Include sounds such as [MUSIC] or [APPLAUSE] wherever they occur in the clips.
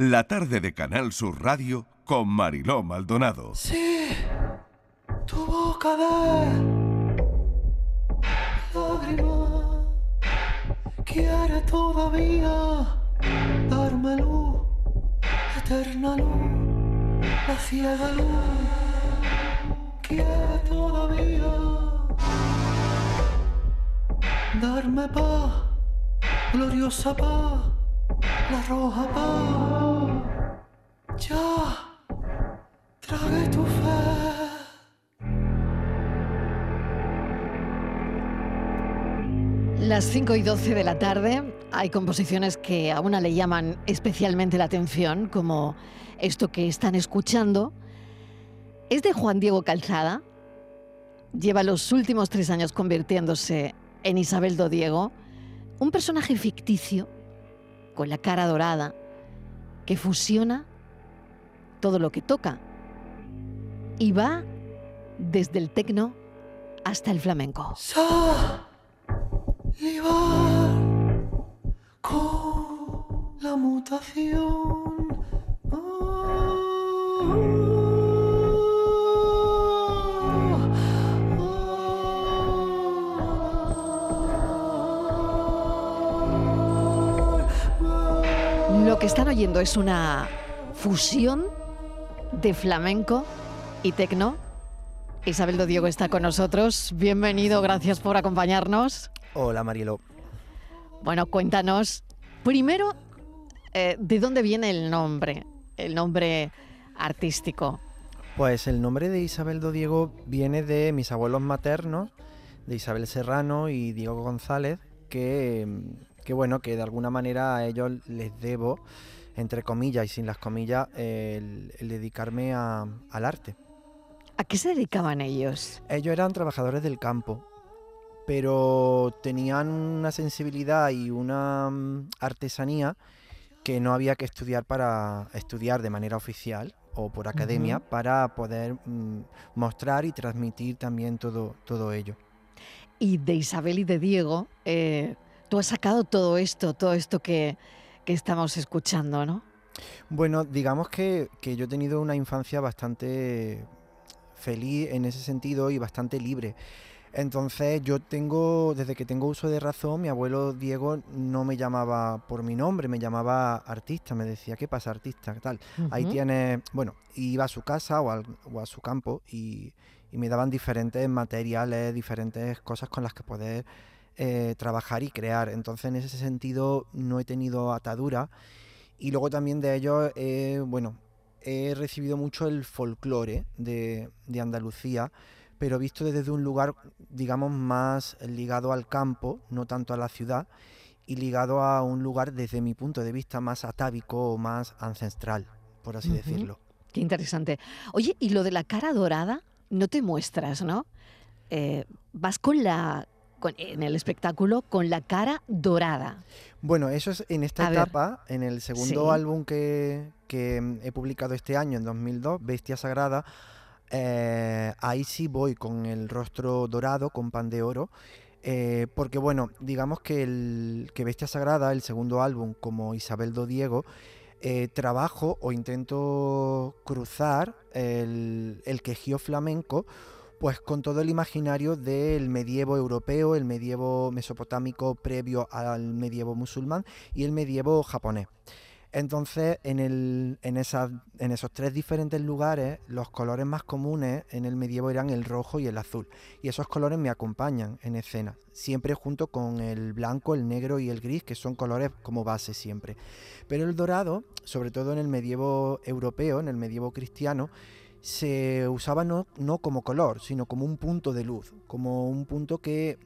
La tarde de Canal Sur Radio con Mariló Maldonado. Sí, tu boca de lágrima quiere todavía darme luz, eterna luz, la ciega luz, quiere todavía darme paz, gloriosa paz, la roja paz. Ya tragué tu fe. Las 5 y 12 de la tarde hay composiciones que a una le llaman especialmente la atención, como esto que están escuchando. Es de Juan Diego Calzada. Lleva los últimos tres años convirtiéndose en Isabel Do Diego, un personaje ficticio con la cara dorada que fusiona todo lo que toca y va desde el tecno hasta el flamenco. Con la mutación. Oyendo es una fusión de flamenco y tecno. Isabel Do Diego está con nosotros. Bienvenido, gracias por acompañarnos. Hola Marielo. Bueno, cuéntanos primero eh, de dónde viene el nombre, el nombre artístico. Pues el nombre de Isabel Do Diego viene de mis abuelos maternos, de Isabel Serrano y Diego González, que, que bueno, que de alguna manera a ellos les debo, entre comillas y sin las comillas, el, el dedicarme a- al arte. ¿A qué se dedicaban ellos? Ellos eran trabajadores del campo, pero tenían una sensibilidad y una mm, artesanía que no había que estudiar para estudiar de manera oficial o por academia para poder mm, mostrar y transmitir también todo, todo ello. Y de Isabel y de Diego, eh, tú has sacado todo esto, todo esto que, que estamos escuchando, ¿no? Bueno, digamos que, que yo he tenido una infancia bastante feliz en ese sentido y bastante libre. Entonces yo tengo, desde que tengo uso de razón, mi abuelo Diego no me llamaba por mi nombre, me llamaba artista, me decía, ¿qué pasa artista? ¿Qué tal? Ahí tiene, bueno, iba a su casa o, al- o a su campo y, y me daban diferentes materiales, diferentes cosas con las que poder eh, trabajar y crear. Entonces en ese sentido no he tenido atadura y luego también de ellos, eh, bueno, he recibido mucho el folclore de, de Andalucía, pero visto desde un lugar, digamos, más ligado al campo, no tanto a la ciudad, y ligado a un lugar desde mi punto de vista más atávico o más ancestral, por así decirlo. Qué interesante. Oye, y lo de la cara dorada, no te muestras, ¿no? Eh, vas con la, con- en el espectáculo con la cara dorada. Bueno, eso es en esta A ver. etapa, en el segundo Sí. álbum que, que, mm, he publicado este año, en 2002, Bestia Sagrada, eh, ahí sí voy con el rostro dorado, con pan de oro, eh, porque bueno, digamos que, el, que Bestia Sagrada, el segundo álbum, como Isabel Do Diego, eh, trabajo o intento cruzar el, el quejío flamenco pues con todo el imaginario del medievo europeo, el medievo mesopotámico previo al medievo musulmán y el medievo japonés. Entonces, en, esos tres diferentes lugares, los colores más comunes en el medievo eran el rojo y el azul. Y esos colores me acompañan en escena, siempre junto con el blanco, el negro y el gris, que son colores como base siempre. Pero el dorado, sobre todo en el medievo europeo, en el medievo cristiano, se usaba no, no como color, sino como un punto de luz, como un punto que,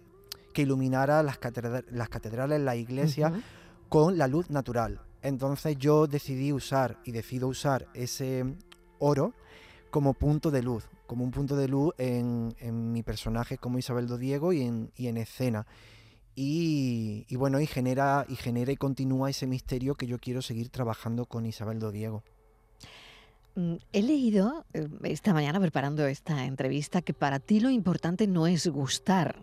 que iluminara las, catedra- las catedrales, la iglesia, con la luz natural. Entonces yo decidí usar y decido usar ese oro como punto de luz, como un punto de luz en, en mi personaje como Isabel Do Diego y en, y en escena. Y, y bueno, y genera, y genera y continúa ese misterio que yo quiero seguir trabajando con Isabel Do Diego. Mm, He leído eh, esta mañana preparando esta entrevista que para ti lo importante no es gustar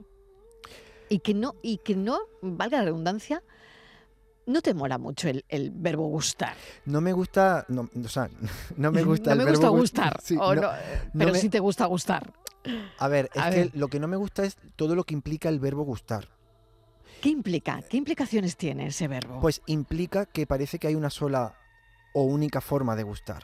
y que no y que no valga la redundancia no te mola mucho el, el verbo gustar. No me gusta, no, o sea, [LAUGHS] no me gusta no el me gusta verbo gustar, [LAUGHS] Sí, o no- no, no pero me- sí te gusta gustar. A ver, es A que ver. lo que no me gusta es todo lo que implica el verbo gustar. ¿Qué implica? ¿Qué implicaciones tiene ese verbo? Pues implica que parece que hay una sola o única forma de gustar.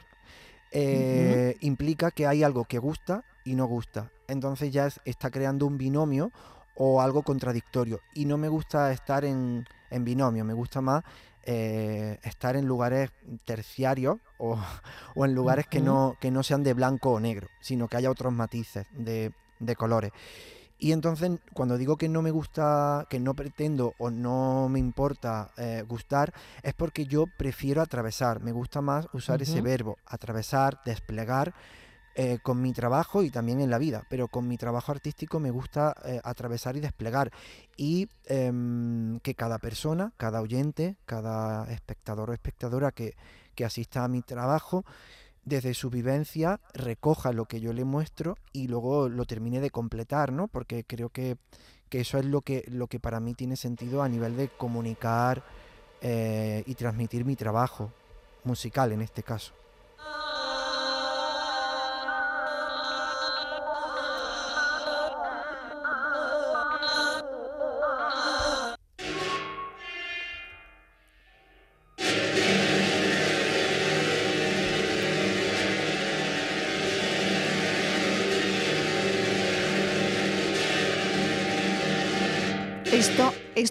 Eh, Implica que hay algo que gusta y no gusta. Entonces ya es- está creando un binomio o algo contradictorio. Y no me gusta estar en, en binomio, me gusta más eh, estar en lugares terciarios o, [LAUGHS] o en lugares que, no, que no sean de blanco o negro, sino que haya otros matices de, de colores. Y entonces, cuando digo que no me gusta, que no pretendo o no me importa eh, gustar, es porque yo prefiero atravesar. Me gusta más usar ese verbo, atravesar, desplegar, eh, con mi trabajo y también en la vida. Pero con mi trabajo artístico me gusta eh, atravesar y desplegar. Y em, que cada persona, cada oyente, cada espectador o espectadora que, que asista a mi trabajo, desde su vivencia recoja lo que yo le muestro y luego lo termine de completar, ¿no? Porque creo que, que eso es lo que, lo que para mí tiene sentido a nivel de comunicar eh, y transmitir mi trabajo musical en este caso.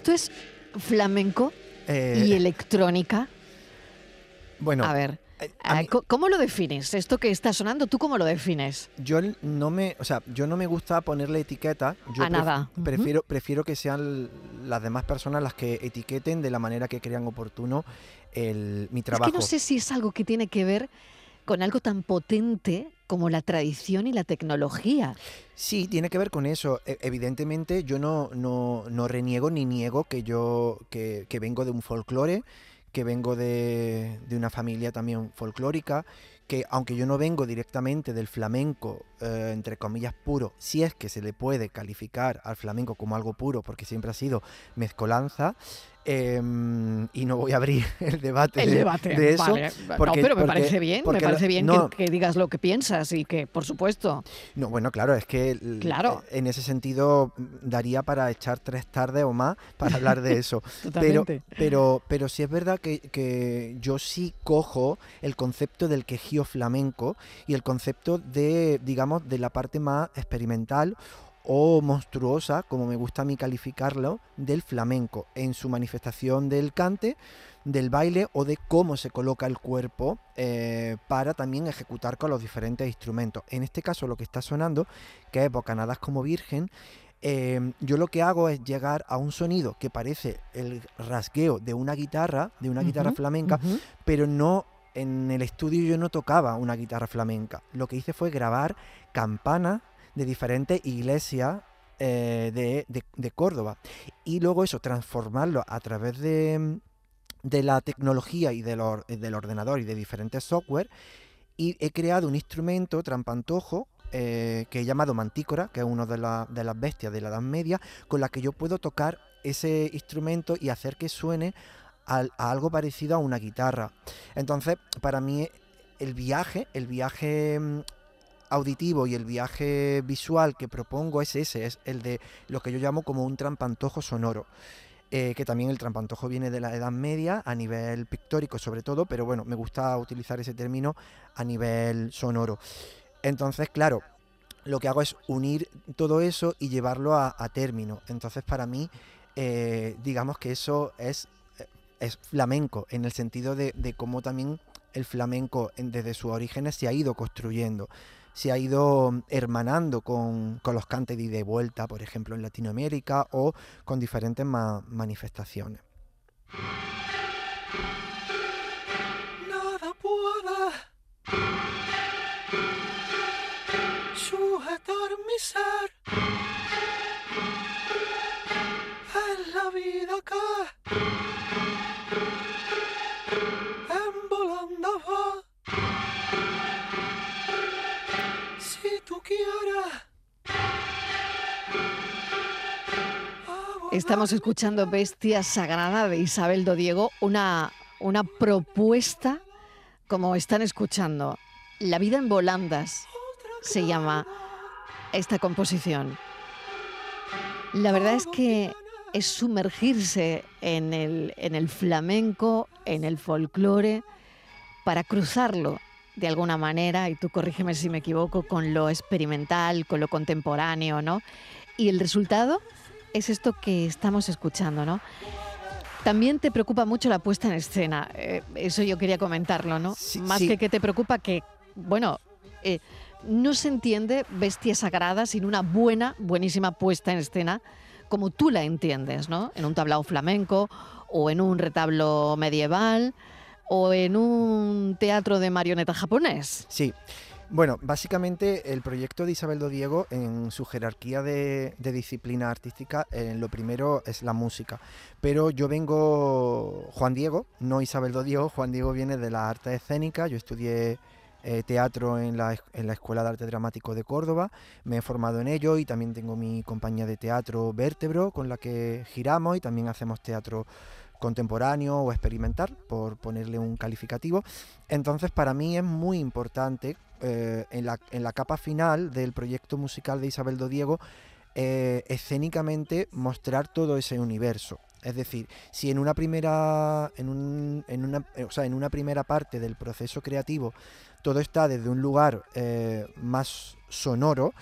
Esto, es flamenco Eh, y electrónica. bueno, A ver, eh, a mí- co- ¿cómo lo defines? Esto que está sonando, ¿tú cómo lo defines? yo no me, o sea, yo no me gusta ponerle etiqueta. Yo A nada. Prefiero, prefiero que sean las demás personas las que etiqueten de la manera que crean oportuno el, mi trabajo. Es que no sé si es algo que tiene que ver con algo tan potente como la tradición y la tecnología. Sí, tiene que ver con eso. E- Evidentemente, yo no, no, no reniego ni niego que yo que, que vengo de un folclore, que vengo de, de una familia también folclórica, que aunque yo no vengo directamente del flamenco, eh, entre comillas, puro, si es que se le puede calificar al flamenco como algo puro, porque siempre ha sido mezcolanza, em, y no voy a abrir [LAUGHS] el debate, El de, debate, de eso. vale. porque- no, pero me porque- parece bien, me parece bien no. que, que digas lo que piensas y que, por supuesto, No, bueno, claro, es que Claro. eh, en ese sentido mm, daría para echar tres tardes o más [LAUGHS] para hablar de eso. [LAUGHS] pero, totalmente. pero, pero sí es verdad que, que yo sí cojo el concepto del quejío flamenco y el concepto de, digamos, de la parte más experimental o monstruosa, como me gusta a mí calificarlo, del flamenco, en su manifestación del cante, del baile o de cómo se coloca el cuerpo eh, para también ejecutar con los diferentes instrumentos. En este caso lo que está sonando, que es Bocanadas como Virgen, eh, yo lo que hago es llegar a un sonido que parece el rasgueo de una guitarra, de una guitarra flamenca, pero no en el estudio yo no tocaba una guitarra flamenca. Lo que hice fue grabar campanas de diferentes iglesias eh, de, de- Córdoba. Y luego eso, transformarlo a través de, de la tecnología y del, del ordenador y de diferentes software. Y he creado un instrumento trampantojo eh, que he llamado mantícora, que es una de, la- de las bestias de la Edad Media, con la que yo puedo tocar ese instrumento y hacer que suene a algo parecido a una guitarra. Entonces, para mí, el viaje, el viaje mm, auditivo y el viaje visual que propongo es ese, es el de lo que yo llamo como un trampantojo sonoro. eh, que también el trampantojo viene de la Edad Media a nivel pictórico sobre todo, pero bueno, me gusta utilizar ese término a nivel sonoro. Entonces, claro, lo que hago es unir todo eso y llevarlo a, término. Entonces, para mí, eh, digamos que eso es, eh, es flamenco, en el sentido de, cómo también el flamenco en- desde sus orígenes se ha ido construyendo, se ha ido hermanando con, con los cantes de ida y vuelta, por ejemplo, en Latinoamérica o con diferentes ma- manifestaciones. nada puede sujetar mi ser la vida que hago Estamos escuchando Bestia Sagrada de Isabel Dodiego, una, una propuesta, como están escuchando, La vida en volandas se llama esta composición. La verdad es que es sumergirse en el, en el flamenco, en el folclore, para cruzarlo de alguna manera, y tú corrígeme si me equivoco, con lo experimental, con lo contemporáneo, ¿no? Y el resultado es esto que estamos escuchando, ¿no? También te preocupa mucho la puesta en escena. eh, eso yo quería comentarlo, ¿no? Sí, Más sí. que que te preocupa que, bueno, eh, no se entiende Bestia Sagrada sin una buena, buenísima puesta en escena como tú la entiendes, ¿no? En un tablao flamenco o en un retablo medieval o en un teatro de marioneta japonés. Sí. Bueno, básicamente el proyecto de Isabel Dodiego en su jerarquía de, disciplina artística, eh, lo primero es la música. Pero yo vengo, Juan Diego, no Isabel Dodiego, Juan Diego viene de la arte escénica, yo estudié eh, teatro en la, en la Escuela de Arte Dramático de Córdoba, me he formado en ello y también tengo mi compañía de teatro Vértebro con la que giramos y también hacemos teatro contemporáneo o experimental, por ponerle un calificativo. Entonces, para mí es muy importante eh, en, la, en la capa final del proyecto musical de Isabel Dodiego, eh, escénicamente mostrar todo ese universo. Es decir, si en una primera, en, un- en una, eh, o sea, en una primera parte del proceso creativo todo está desde un lugar más sonoro,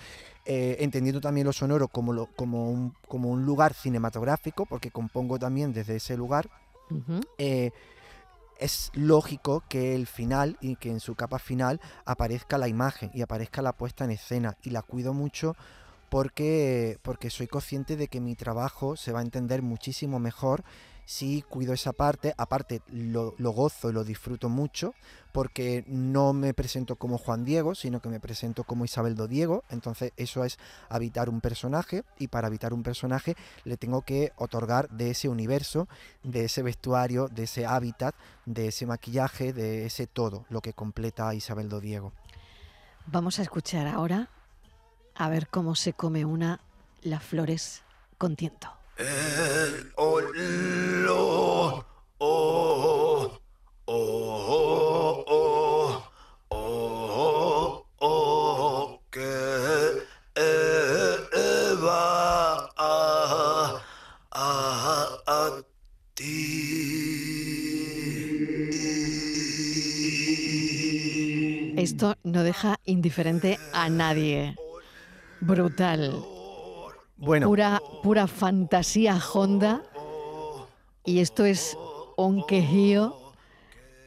eh, entendiendo también lo sonoro como, lo- como, un, como un lugar cinematográfico, porque compongo también desde ese lugar, eh, es lógico que el final y que en su capa final aparezca la imagen y aparezca la puesta en escena y la cuido mucho porque, porque soy consciente de que mi trabajo se va a entender muchísimo mejor si cuido esa parte. Aparte, lo, lo gozo y lo disfruto mucho porque no me presento como Juan Diego, sino que me presento como Isabel Do Diego. Entonces, eso es habitar un personaje y para habitar un personaje le tengo que otorgar de ese universo, de ese vestuario, de ese hábitat, de ese maquillaje, de ese todo, lo que completa a Isabel Do Diego. Vamos a escuchar ahora a ver cómo se come una las flores con tiento. Esto no deja indiferente a nadie. Brutal. Bueno, Pura, pura fantasía Honda. Y esto es un quejío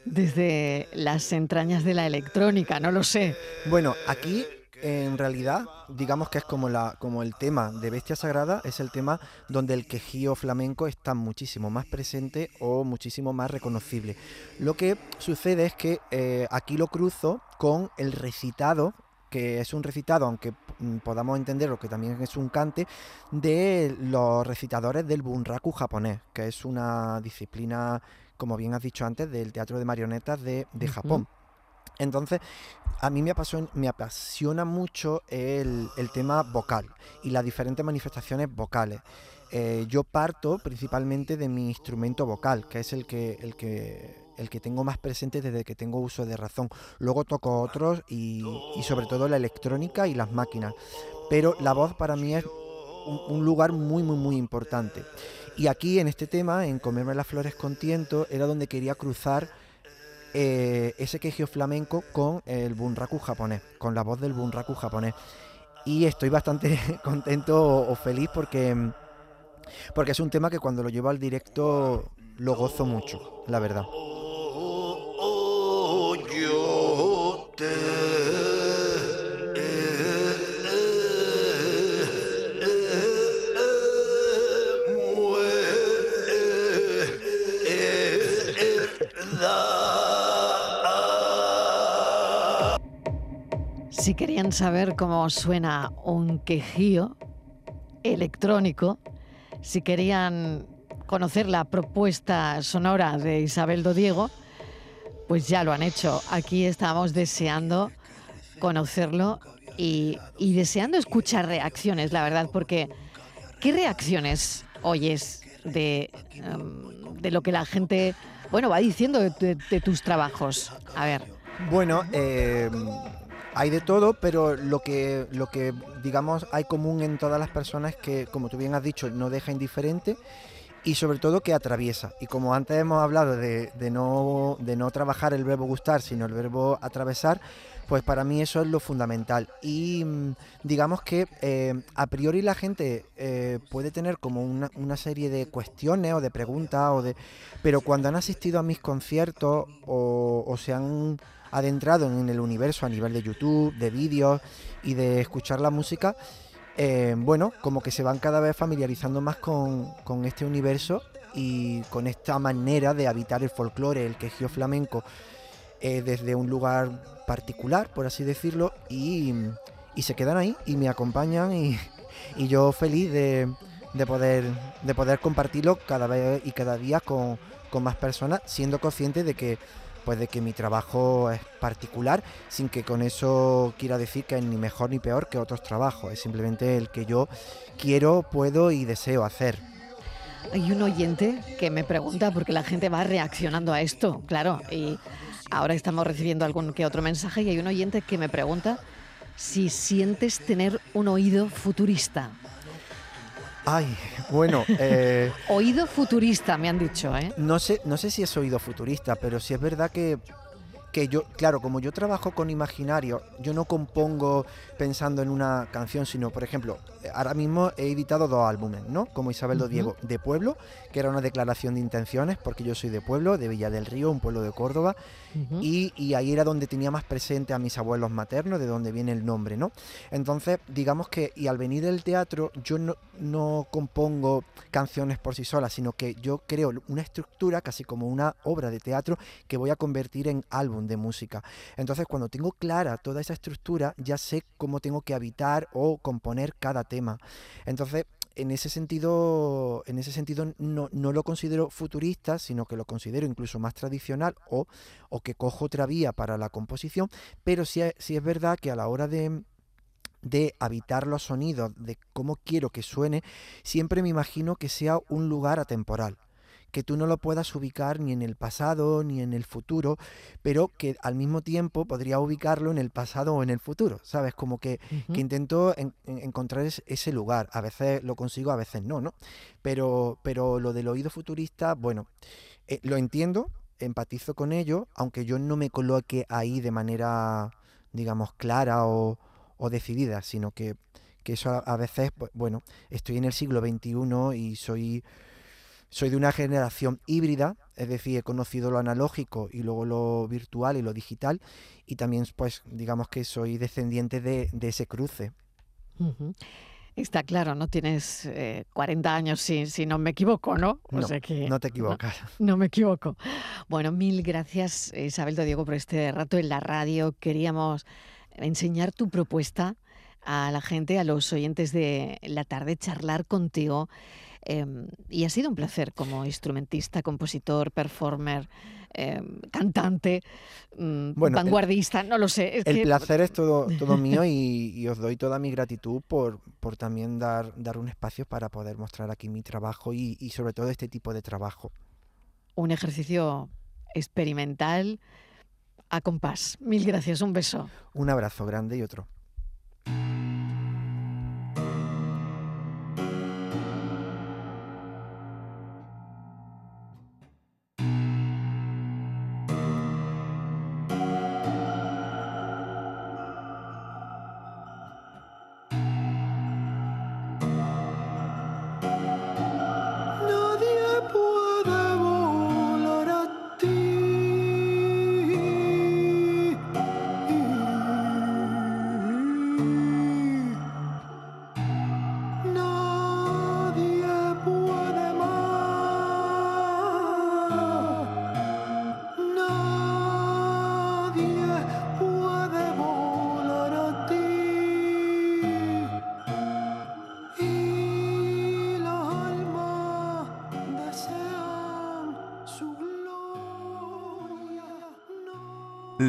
desde las entrañas de la electrónica, no lo sé. bueno, aquí en realidad, digamos que es como, la, como el tema de Bestia Sagrada, es el tema donde el quejío flamenco está muchísimo más presente o muchísimo más reconocible. Lo que sucede es que eh, aquí lo cruzo con el recitado, que es un recitado, aunque mm, podamos entenderlo que también es un cante, de los recitadores del bunraku japonés, que es una disciplina, como bien has dicho antes, del teatro de marionetas de, de. Japón. Entonces, a mí me apasiona, me apasiona mucho el, el tema vocal y las diferentes manifestaciones vocales. Eh, yo parto principalmente de mi instrumento vocal, que es el que, el que, el que tengo más presente desde que tengo uso de razón. Luego toco otros y, y sobre todo la electrónica y las máquinas. Pero la voz para mí es un, lugar muy, muy, muy importante. Y aquí en este tema, en Comerme las flores con tiento, era donde quería cruzar eh, ese quejío flamenco con el bunraku japonés, con la voz del bunraku japonés. Y estoy bastante [LAUGHS] contento o, o feliz porque, porque es un tema que cuando lo llevo al directo lo gozo mucho, la verdad. Si querían saber cómo suena un quejío electrónico, si querían conocer la propuesta sonora de Isabel Dodiego, pues ya lo han hecho. Aquí estamos deseando conocerlo y, deseando escuchar reacciones, la verdad, porque ¿qué reacciones oyes de, em, de lo que la gente, bueno, va diciendo de, de- de tus trabajos? A ver. Bueno, eh, hay de todo, pero lo que, lo que digamos hay común en todas las personas es que, como tú bien has dicho, no deja indiferente y sobre todo que atraviesa. Y como antes hemos hablado de, de no, de no trabajar el verbo gustar, sino el verbo atravesar, pues para mí eso es lo fundamental. Y mm, digamos que eh, a priori la gente eh, puede tener como una, una serie de cuestiones o de preguntas, o de, pero cuando han asistido a mis conciertos o, o se han adentrado en el universo a nivel de YouTube, de vídeos y de escuchar la música, eh, bueno, como que se van cada vez familiarizando más con, este universo y con esta manera de habitar el folclore, el quejío flamenco, eh, desde un lugar particular, por así decirlo, y, se quedan ahí y me acompañan [LAUGHS] y, yo feliz de, de poder, de poder compartirlo cada vez y cada día con, con más personas, siendo consciente de que pues de que mi trabajo es particular, sin que con eso quiera decir que es ni mejor ni peor que otros trabajos, es simplemente el que yo quiero, puedo y deseo hacer. Hay un oyente que me pregunta, porque la gente va reaccionando a esto, claro, y ahora estamos recibiendo algún que otro mensaje, y hay un oyente que me pregunta si sientes tener un oído futurista. Ay, bueno, eh, Oído futurista, me han dicho, ¿eh? no sé, no sé si es oído futurista, pero sí es verdad que, que yo, claro, como yo trabajo con imaginario, yo no compongo pensando en una canción, sino, por ejemplo, ahora mismo he editado dos álbumes, ¿no? Como Isabel Ujú. Diego, de Pueblo, que era una declaración de intenciones, porque yo soy de Pueblo, de Villa del Río, un pueblo de Córdoba, y, y ahí era donde tenía más presente a mis abuelos maternos, de donde viene el nombre, ¿no? Entonces, digamos que, y al venir del teatro, yo no, no compongo canciones por sí solas, sino que yo creo una estructura, casi como una obra de teatro, que voy a convertir en álbum de música. Entonces, cuando tengo clara toda esa estructura, ya sé cómo tengo que habitar o componer cada tema. Entonces, en ese sentido, en ese sentido no, no lo considero futurista, sino que lo considero incluso más tradicional o, o que cojo otra vía para la composición, pero sí, sí es verdad que a la hora de, de habitar los sonidos, de cómo quiero que suene, siempre me imagino que sea un lugar atemporal que tú no lo puedas ubicar ni en el pasado ni en el futuro, pero que al mismo tiempo podría ubicarlo en el pasado o en el futuro, ¿sabes? Como que intento en- en- encontrar es- ese lugar. A veces lo consigo, a veces no, ¿no? Pero, pero lo del oído futurista, bueno, eh, lo entiendo, empatizo con ello, aunque yo no me coloque ahí de manera, digamos, clara o, o decidida, sino que, que eso a, a veces, pues, bueno, estoy en el siglo XXI y soy, soy de una generación híbrida, es decir, he conocido lo analógico y luego lo virtual y lo digital, y también, pues, digamos que soy descendiente de, de ese cruce. Está claro, no tienes eh, 40 años si, si no me equivoco, ¿no? O No, sea que No te equivocas. no me equivoco. Bueno, mil gracias Isabel de Diego por este rato en la radio. Queríamos enseñar tu propuesta a la gente, a los oyentes de la tarde, charlar contigo. Eh, y ha sido un placer como instrumentista, compositor, performer, eh, cantante, mm, el- vanguardista, no lo sé. Es El que placer es todo, todo mío [LAUGHS] y, y os doy toda mi gratitud por, por también dar, dar un espacio para poder mostrar aquí mi trabajo y, y sobre todo este tipo de trabajo. un ejercicio experimental a compás. Mil gracias, un beso. Un abrazo grande y otro.